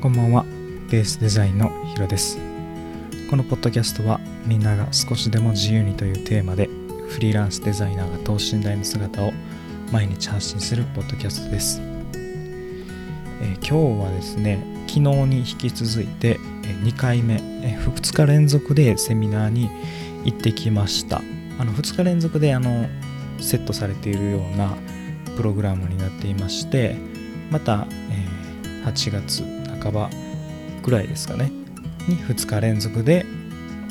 こんばんは。ベースデザインのヒロです。このポッドキャストはみんなが少しでも自由にというテーマでフリーランスデザイナーが等身大の姿を毎日発信するポッドキャストです、え、今日はですね昨日に引き続いて2回目2日連続でセミナーに行ってきました。あの2日連続であのセットされているようなプログラムになっていましてまた、えー、8月半ばぐらいですかね。に2日連続で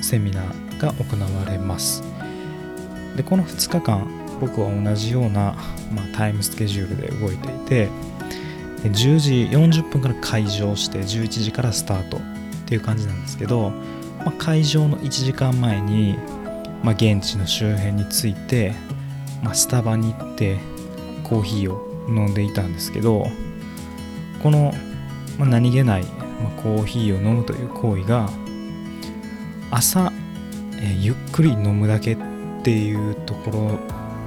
セミナーが行われます。でこの2日間僕は同じような、まあ、タイムスケジュールで動いていて10時40分から会場して11時からスタートっていう感じなんですけど、まあ、会場の1時間前に、まあ、現地の周辺について、まあ、スタバに行ってコーヒーを飲んでいたんですけどこのまあ、何気ない、まあ、コーヒーを飲むという行為が朝、え、ゆっくり飲むだけっていうところ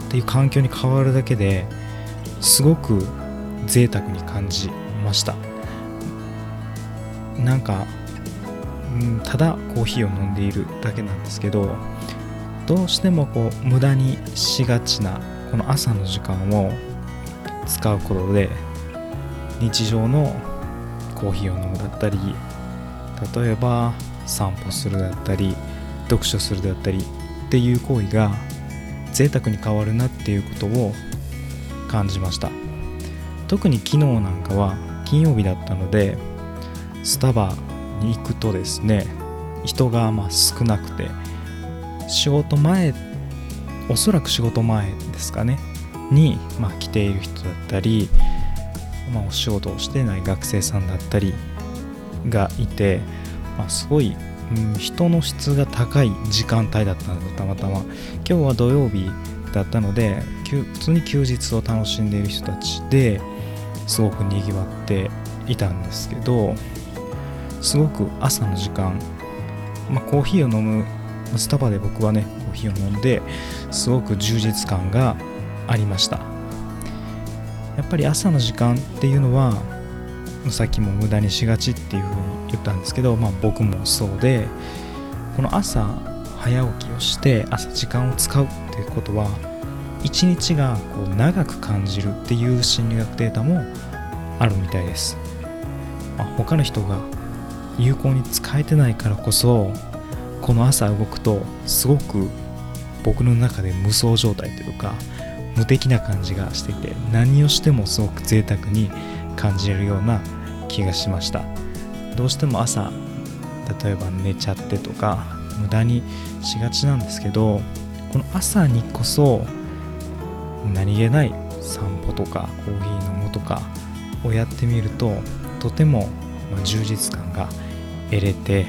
っていう環境に変わるだけですごく贅沢に感じました。なんか、うん、ただコーヒーを飲んでいるだけなんですけどどうしてもこう無駄にしがちなこの朝の時間を使うことで日常のコーヒーを飲むだったり例えば散歩するだったり読書するだったりっていう行為が贅沢に変わるなっていうことを感じました。特に昨日なんかは金曜日だったのでスタバに行くとですね人がまあ少なくて仕事前おそらく仕事前ですかねに、ま、来ている人だったりまあ、お仕事をしてない学生さんだったりがいて、まあ、すごい、うん、人の質が高い時間帯だったのでたまたま。今日は土曜日だったので普通に休日を楽しんでいる人たちですごくにぎわっていたんですけどすごく朝の時間、まあ、コーヒーを飲むスタバで僕はねコーヒーを飲んですごく充実感がありました。やっぱり朝の時間っていうのはさっきも無駄にしがちっていうふうに言ったんですけど、まあ、僕もそうでこの朝早起きをして朝時間を使うっていうことは一日がこう長く感じるっていう心理学データもあるみたいです、まあ、他の人が有効に使えてないからこそこの朝動くとすごく僕の中で無双状態というか無敵な感じがしていて何をしてもすごく贅沢に感じるような気がしました。どうしても朝例えば寝ちゃってとか無駄にしがちなんですけどこの朝にこそ何気ない散歩とかコーヒー飲むとかをやってみるととても充実感が得れて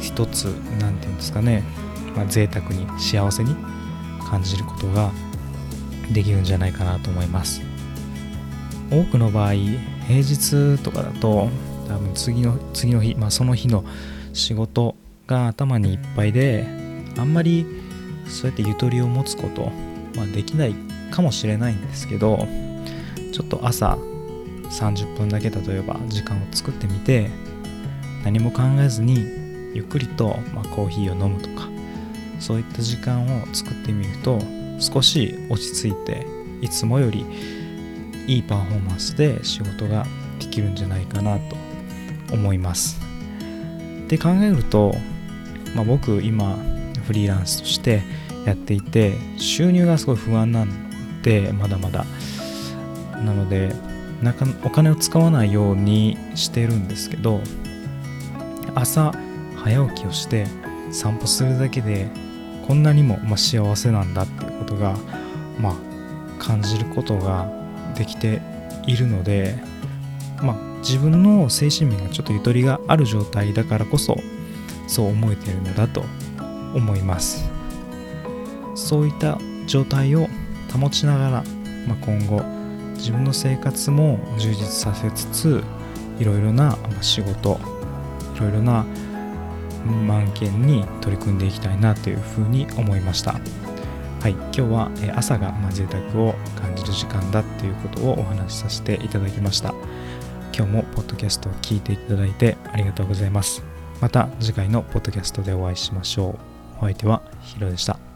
一つ何て言うんですかね、まあ、贅沢に幸せに感じることができるんじゃないかなと思います。多くの場合平日とかだと多分次の次の日、まあ、その日の仕事が頭にいっぱいであんまりそうやってゆとりを持つこと、まあ、できないかもしれないんですけどちょっと朝30分だけ例えば時間を作ってみて何も考えずにゆっくりと、まあ、コーヒーを飲むとかそういった時間を作ってみると少し落ち着いていつもよりいいパフォーマンスで仕事ができるんじゃないかなと思います。で考えると、まあ、僕今フリーランスとしてやっていて収入がすごい不安なんでまだまだ。なのでなかお金を使わないようにしてるんですけど朝早起きをして散歩するだけでこんなにも、ま幸せなんだっていうことが、まあ、感じることができているので、まあ、自分の精神面がちょっとゆとりがある状態だからこそそう思えてるのだと思います。そういった状態を保ちながら、まあ、今後自分の生活も充実させつついろいろな仕事いろいろな満件に取り組んでいきたいなというふうに思いました。はい、今日は朝が贅沢を感じる時間だっていうことをお話しさせていただきました。今日もポッドキャストを聞いていただいてありがとうございますまた次回のポッドキャストでお会いしましょうお相手はヒロでした